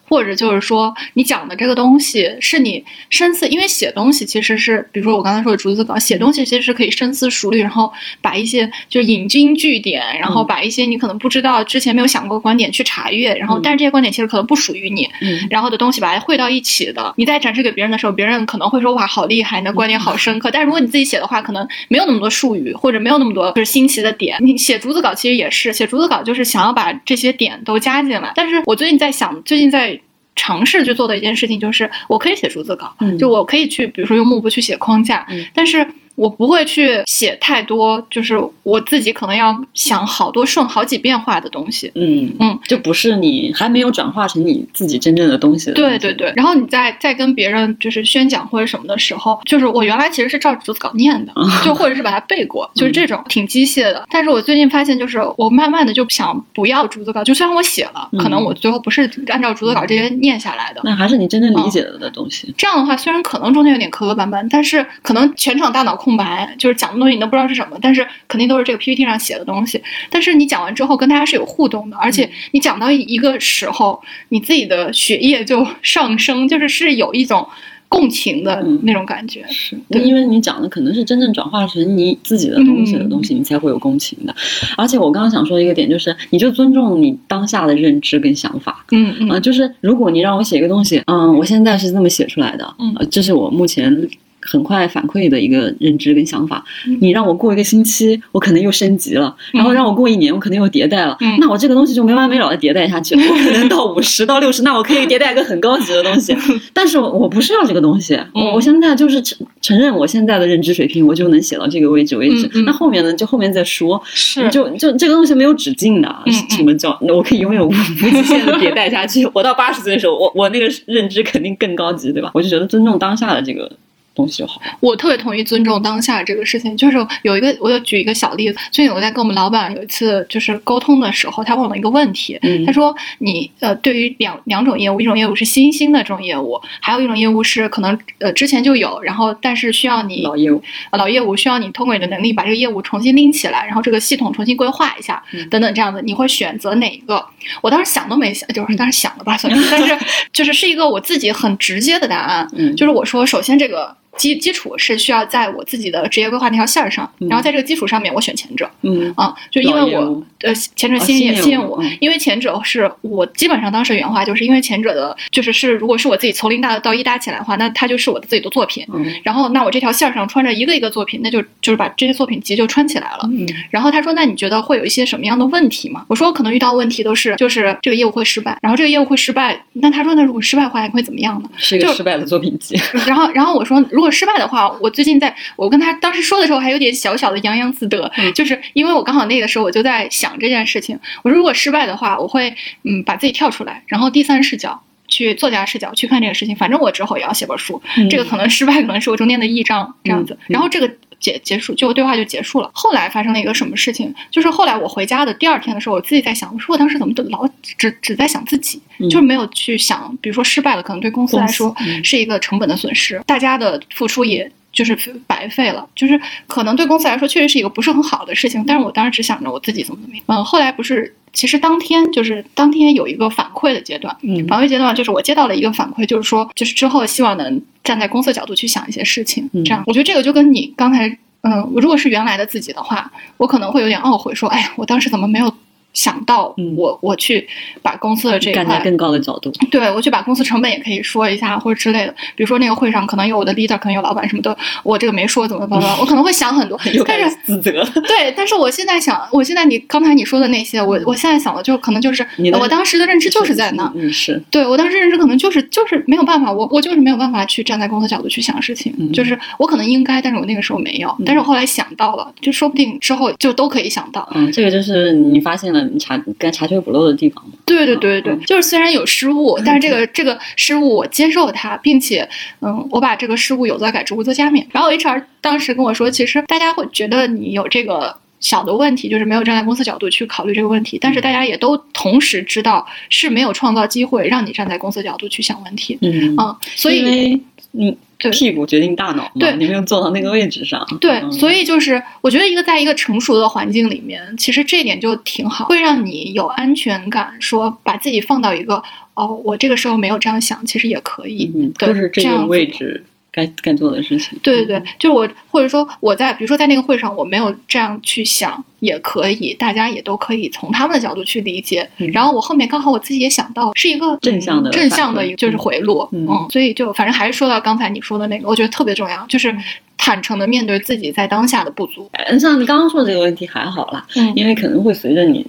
或者就是说，你讲的这个东西是你深思，因为写东西其实是，比如说我刚才说的逐字稿，写东西其实是可以深思熟虑，然后把一些就是引经据典，然后把一些你可能不知道、之前没有想过观点去查阅，然后但是这些观点其实可能不属于你，然后的东西把它汇到一起的。你在展示给别人的时候，别人可能会说哇，好厉害，你的观点好深刻。但如果你自己写的话，可能没有那么多术语，或者没有那么多就是新奇的点。你写逐字稿其实也是写逐字稿，就是想要把这些点都加进来。但是我最近在想，最近在。尝试去做的一件事情就是，我可以写逐字稿，就我可以去，比如说用幕布去写框架，但是。我不会去写太多，就是我自己可能要想好多顺好几遍话的东西。嗯嗯，就不是你还没有转化成你自己真正的东西。对对对。然后你在在跟别人就是宣讲或者什么的时候，就是我原来其实是照着逐字稿念的，就或者是把它背过，就是这种挺机械的。但是我最近发现，就是我慢慢的就想不要逐字稿，就虽然我写了，可能我最后不是按照逐字稿这些念下来的。那还是你真正理解了的东西。这样的话，虽然可能中间有点磕磕绊绊，但是可能全场大脑。空白就是讲的东西你都不知道是什么，但是肯定都是这个 PPT 上写的东西。但是你讲完之后跟大家是有互动的，而且你讲到一个时候，你自己的血液就上升，就是是有一种共情的那种感觉。是，因为你讲的可能是真正转化成你自己的东西的东西，你才会有共情的。而且我刚刚想说一个点，就是你就尊重你当下的认知跟想法。嗯嗯，就是如果你让我写一个东西，嗯，我现在是这么写出来的，嗯，这是我目前。很快反馈的一个认知跟想法，你让我过一个星期，我可能又升级了；然后让我过一年，我可能又迭代了。那我这个东西就没完没了的迭代下去，我可能到五十到六十，那我可以迭代一个很高级的东西。但是我不是要这个东西，我现在就是承承认我现在的认知水平，我就能写到这个位置为止。那后面呢，就后面再说。是，就就这个东西没有止境的，什么叫我可以永远无无极限的迭代下去？我到八十岁的时候，我我那个认知肯定更高级，对吧？我就觉得尊重当下的这个。东西就好。我特别同意尊重当下这个事情。就是有一个，我就举一个小例子。最近我在跟我们老板有一次就是沟通的时候，他问了一个问题。他说：“你呃，对于两两种业务，一种业务是新兴的这种业务，还有一种业务是可能呃之前就有，然后但是需要你老业务，老业务需要你通过你的能力把这个业务重新拎起来，然后这个系统重新规划一下，等等这样子，你会选择哪一个？”我当时想都没想，就是当时想了吧，算是，但是就是是一个我自己很直接的答案。就是我说，首先这个。基基础是需要在我自己的职业规划那条线上，然后在这个基础上面，我选前者。嗯啊，就因为我呃前者吸引吸引我，因为前者是我基本上当时原话就是因为前者的，就是是如果是我自己从零搭到一搭起来的话，那它就是我的自己的作品。然后那我这条线上穿着一个一个作品，那就就是把这些作品集就穿起来了。然后他说，那你觉得会有一些什么样的问题吗？我说我可能遇到问题都是就是这个业务会失败，然后这个业务会失败。那他说那如果失败的话，你会怎么样呢？是一个失败的作品集。然后然后我说如果失败的话，我最近在我跟他当时说的时候，还有点小小的洋洋自得，就是因为我刚好那个时候我就在想这件事情。我说如果失败的话，我会嗯把自己跳出来，然后第三视角去作家视角去看这个事情。反正我之后也要写本书，这个可能失败可能是我中间的一章这样子。然后这个结结束就对话就结束了。后来发生了一个什么事情？就是后来我回家的第二天的时候，我自己在想，我说我当时怎么都老只只在想自己，就是没有去想，比如说失败了，可能对公司来说是一个成本的损失，大家的付出也。就是白费了，就是可能对公司来说确实是一个不是很好的事情，但是我当时只想着我自己怎么怎么样。嗯，后来不是，其实当天就是当天有一个反馈的阶段，嗯，反馈阶段就是我接到了一个反馈，就是说就是之后希望能站在公司的角度去想一些事情，这样，我觉得这个就跟你刚才，嗯，如果是原来的自己的话，我可能会有点懊悔，说，哎呀，我当时怎么没有想到我我去把公司的这站在更高的角度，对我去把公司成本也可以说一下或者之类的。比如说那个会上可能有我的 leader，可能有老板什么的，我这个没说怎么怎么？我可能会想很多，但是自责。对，但是我现在想，我现在你刚才你说的那些，我我现在想的就可能就是我当时的认知就是在那，嗯是，对我当时认知可能就是就是没有办法，我我就是没有办法去站在公司角度去想事情，就是我可能应该，但是我那个时候没有，但是我后来想到了，就说不定之后就都可以想到。嗯，这个就是你发现了你查该查缺补漏的地方对对对对，就是虽然有失误，但是这个这个失误我接受它，并且嗯，我把这个失误有则改之，无则加勉。然后 HR 当时跟我说，其实大家会觉得你有这个小的问题，就是没有站在公司角度去考虑这个问题，但是大家也都同时知道是没有创造机会让你站在公司角度去想问题。嗯嗯，所以嗯。屁股决定大脑对？你没有坐到那个位置上。对，所以就是我觉得一个在一个成熟的环境里面，其实这一点就挺好，会让你有安全感，说把自己放到一个哦，我这个时候没有这样想，其实也可以。嗯，就是这个位置。该该做的事情，对对对，就是我，或者说我在，比如说在那个会上，我没有这样去想，也可以，大家也都可以从他们的角度去理解。然后我后面刚好我自己也想到，是一个正向的正向的一个就是回路，嗯，所以就反正还是说到刚才你说的那个，我觉得特别重要，就是坦诚的面对自己在当下的不足。嗯，像你刚刚说的这个问题还好啦，嗯，因为可能会随着你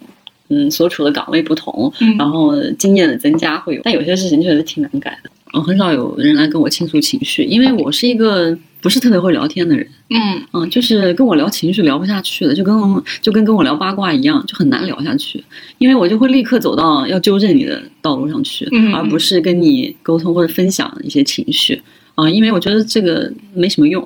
嗯所处的岗位不同，然后经验的增加会有，但有些事情确实挺难改的。我很少有人来跟我倾诉情绪，因为我是一个不是特别会聊天的人。嗯嗯，就是跟我聊情绪聊不下去的，就跟就跟跟我聊八卦一样，就很难聊下去。因为我就会立刻走到要纠正你的道路上去，而不是跟你沟通或者分享一些情绪啊，因为我觉得这个没什么用。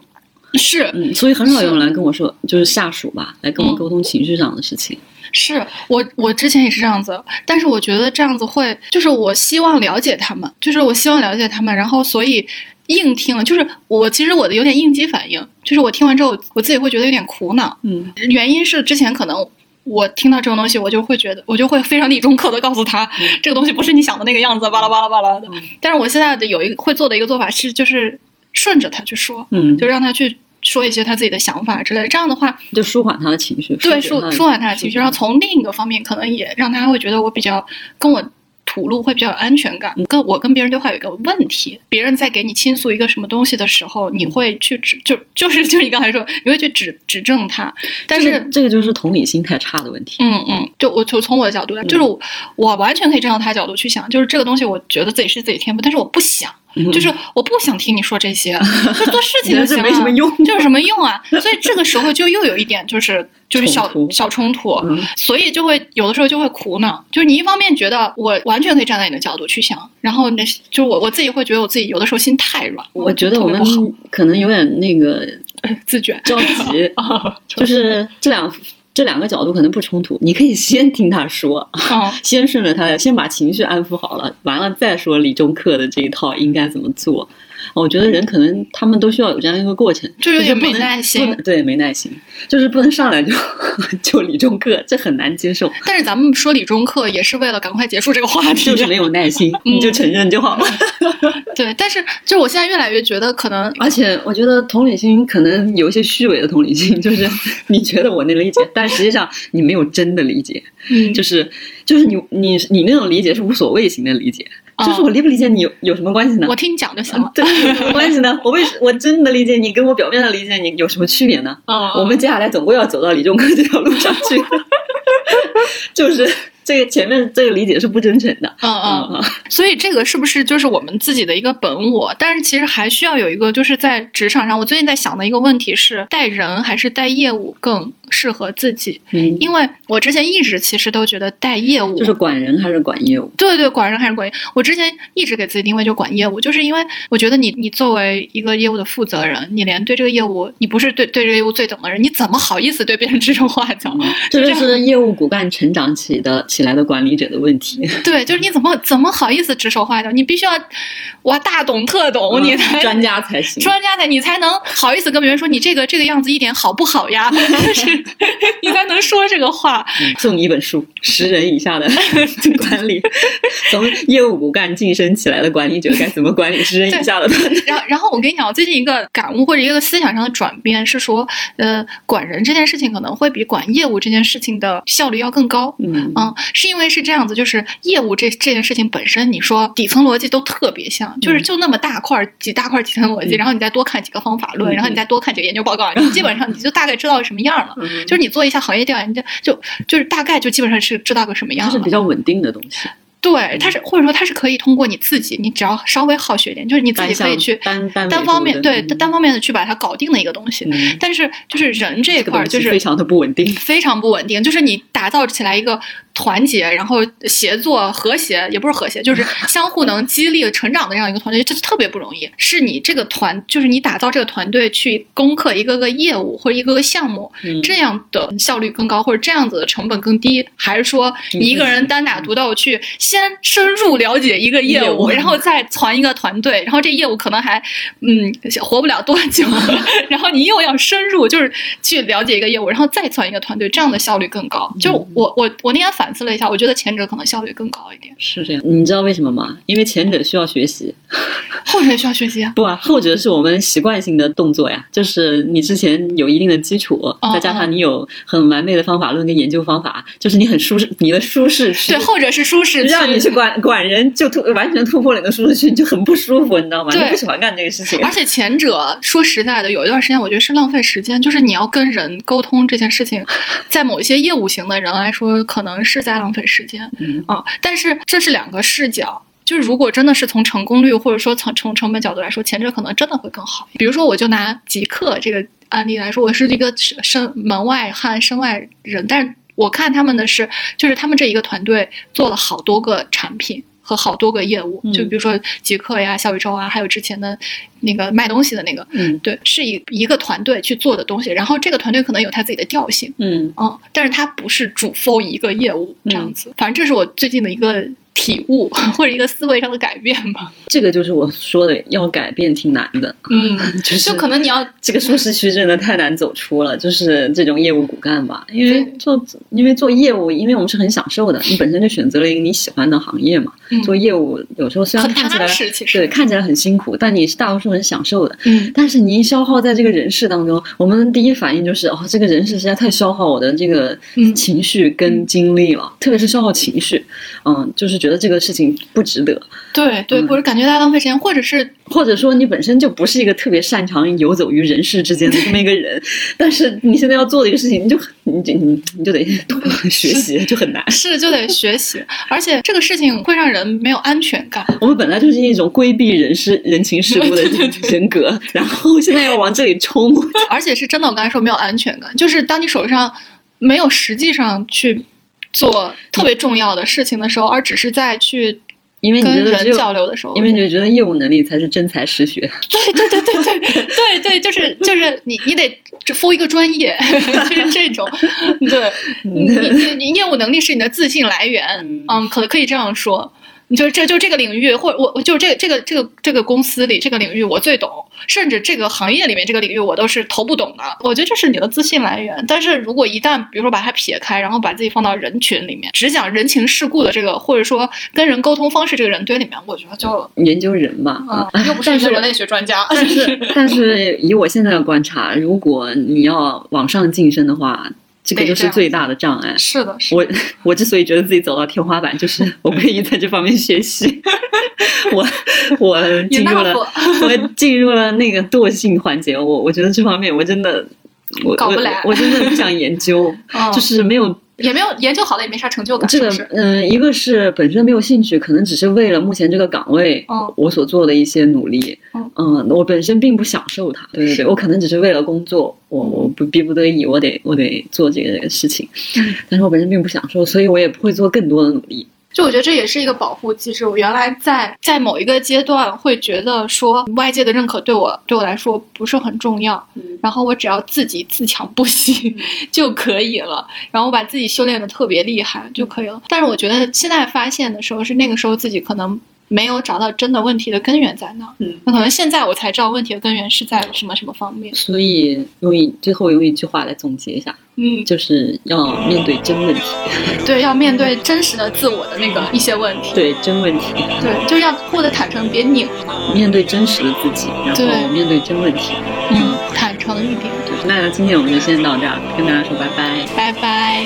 是，嗯，所以很少有人来跟我说，就是下属吧，来跟我沟通情绪上的事情。是我，我之前也是这样子，但是我觉得这样子会，就是我希望了解他们，就是我希望了解他们，然后所以硬听了，就是我其实我的有点应激反应，就是我听完之后，我自己会觉得有点苦恼，嗯，原因是之前可能我听到这种东西，我就会觉得，我就会非常理中客的告诉他，这个东西不是你想的那个样子，巴拉巴拉巴拉的。但是我现在的有一个会做的一个做法是，就是顺着他去说，嗯，就让他去。说一些他自己的想法之类的，这样的话就舒缓他的情绪，对，舒舒缓他的情绪，然后从另一个方面，可能也让他会觉得我比较跟我吐露会比较有安全感。跟我跟别人对话有一个问题，别人在给你倾诉一个什么东西的时候，你会去指就就是 就是你刚才说，你会去指指正他，但是这个就是同理心太差的问题。嗯嗯，就我就从我的角度来，就是我完全可以站到他角度去想，就是这个东西，我觉得自己是自己天赋，但是我不想。就是我不想听你说这些，就做事情就行了，没什么用，就有什么用啊？所以这个时候就又有一点就是就是小小冲突，所以就会有的时候就会苦恼。就是你一方面觉得我完全可以站在你的角度去想，然后那就我我自己会觉得我自己有的时候心太软。我觉得我们可能有点那个自卷着急，就是这两。这两个角度可能不冲突，你可以先听他说，先顺着他，先把情绪安抚好了，完了再说李中克的这一套应该怎么做。我觉得人可能他们都需要有这样一个过程，就有点没耐心，对，没耐心，就是不能上来就 就理中客，这很难接受。但是咱们说理中客也是为了赶快结束这个话题，就是没有耐心，你就承认就好了。对，但是就我现在越来越觉得可能，而且我觉得同理心可能有一些虚伪的同理心，就是你觉得我能理解，但实际上你没有真的理解，就是就是你你你那种理解是无所谓型的理解。就是我理不理解你有有什么关系呢？我听你讲就行了。对，有什么关系呢？我为我真的理解你，跟我表面的理解你有什么区别呢？啊，我们接下来总归要走到李仲科这条路上去，就是。这个前面这个理解是不真诚的，嗯嗯，所以这个是不是就是我们自己的一个本我？但是其实还需要有一个，就是在职场上，我最近在想的一个问题是，带人还是带业务更适合自己？嗯，因为我之前一直其实都觉得带业务就是管人还是管业务？对对，管人还是管业务？我之前一直给自己定位就管业务，就是因为我觉得你你作为一个业务的负责人，你连对这个业务你不是对对这个业务最懂的人，你怎么好意思对别人指手画脚？这就是业务骨干成长起的。起来的管理者的问题，对，就是你怎么怎么好意思指手画脚？你必须要哇大懂特懂，你才专家才行，专家才你才能好意思跟别人说你这个这个样子一点好不好呀？就是 你才能说这个话。送你一本书：十人以下的 管理，从业务骨干晋升起来的管理者该怎么管理十人以下的团队。然后，然后我跟你讲，我最近一个感悟或者一个思想上的转变是说，呃，管人这件事情可能会比管业务这件事情的效率要更高。嗯嗯，是因为是这样子，就是业务这这件事情本身，你说底层逻辑都特别像，就是就那么大块几大块底层逻辑，然后你再多看几个方法论，然后你再多看几个研究报告，你基本上你就大概知道什么样了。就是你做一下行业调研，就就就是大概就基本上是知道个什么样。它是比较稳定的东西。对，它是或者说它是可以通过你自己，你只要稍微好学点，就是你自己可以去单单方面对单方面的去把它搞定的一个东西。但是就是人这一块就是非常的不稳定，非常不稳定。就是你打造起来一个。团结，然后协作、和谐，也不是和谐，就是 相互能激励成长的这样一个团队，这特别不容易。是你这个团，就是你打造这个团队去攻克一个个业务或者一个个项目，这样的效率更高，或者这样子的成本更低，还是说你一个人单打独斗去先深入了解一个业务，然后再攒一个团队，然后这业务可能还嗯活不了多久，然后你又要深入就是去了解一个业务，然后再攒一个团队，这样的效率更高。就我我我那天反。思了一下，我觉得前者可能效率更高一点。是这样，你知道为什么吗？因为前者需要学习，后者需要学习啊。不啊，后者是我们习惯性的动作呀，就是你之前有一定的基础，再加上你有很完美的方法论跟研究方法，就是你很舒适，你的舒适区。对，后者是舒适区。让你去管管人，就突完全突破了你的舒适区，你就很不舒服，你知道吗？你不喜欢干这个事情。而且前者说实在的，有一段时间我觉得是浪费时间，就是你要跟人沟通这件事情，在某一些业务型的人来说，可能是。是在浪费时间，嗯啊，但是这是两个视角，就是如果真的是从成功率或者说从成成本角度来说，前者可能真的会更好。比如说，我就拿极客这个案例来说，我是一个身门外汉、身外人，但是我看他们的是，就是他们这一个团队做了好多个产品。和好多个业务，就比如说极客呀、小宇宙啊，还有之前的那个卖东西的那个，嗯，对，是一一个团队去做的东西。然后这个团队可能有他自己的调性，嗯嗯，但是他不是主 f 一个业务这样子。反正这是我最近的一个。体悟 或者一个思维上的改变吧，这个就是我说的，要改变挺难的。嗯，就是就可能你要这个舒适区真的太难走出了，就是这种业务骨干吧。因为做因为做业务，因为我们是很享受的，你本身就选择了一个你喜欢的行业嘛。做业务有时候虽然看起来对看起来很辛苦，但你是大多数很享受的。嗯，但是你一消耗在这个人事当中，我们第一反应就是哦，这个人事实在太消耗我的这个情绪跟精力了，特别是消耗情绪。嗯，就是觉得这个事情不值得。对对，或者感觉在浪费时间，或者是或者说你本身就不是一个特别擅长游走于人世之间的这么一个人，但是你现在要做的一个事情，你就你就你你就得多学习，就很难。是，就得学习，而且这个事情会让人没有安全感。我们本来就是一种规避人事人情世故的 人格，然后现在要往这里冲，而且是真的，我刚才说没有安全感，就是当你手上没有实际上去。做特别重要的事情的时候，而只是在去因为跟人交流的时候，因为你觉得业务能力才是真才实学。对对对对对对对，就是就是你你得付一个专业，就是这种。对，你你你业务能力是你的自信来源，嗯，可可以这样说。你就这就这个领域，或者我我就这个这个这个这个公司里这个领域我最懂，甚至这个行业里面这个领域我都是头不懂的。我觉得这是你的自信来源。但是如果一旦比如说把它撇开，然后把自己放到人群里面，只讲人情世故的这个，或者说跟人沟通方式这个人堆里面，我觉得就研究人嘛，啊，又不 是人类学专家。但是 但是以我现在的观察，如果你要往上晋升的话。这个就是最大的障碍。是的，是的我我之所以觉得自己走到天花板，就是 我不愿意在这方面学习。我我进入了，我进入了那个惰性环节。我我觉得这方面我真的，我搞不来，我真的不想研究，就是没有。也没有研究好了，也没啥成就感。这个，嗯，一个是本身没有兴趣，可能只是为了目前这个岗位，我所做的一些努力。嗯，我本身并不享受它。对对对，我可能只是为了工作，我我不逼不得已，我得我得做这个事情。但是我本身并不享受，所以我也不会做更多的努力。就我觉得这也是一个保护机制。我原来在在某一个阶段会觉得说外界的认可对我对我来说不是很重要，然后我只要自己自强不息 就可以了，然后我把自己修炼的特别厉害就可以了。但是我觉得现在发现的时候是那个时候自己可能没有找到真的问题的根源在哪。嗯，那可能现在我才知道问题的根源是在什么什么方面。所以用一最后用一句话来总结一下，嗯，就是要面对真问题。对，要面对真实的自我的那个一些问题。对，真问题。对，就是要活得坦诚，别拧。面对真实的自己，然后面对真问题。嗯，坦诚一点。对，那今天我们就先到这儿，跟大家说拜拜。拜拜。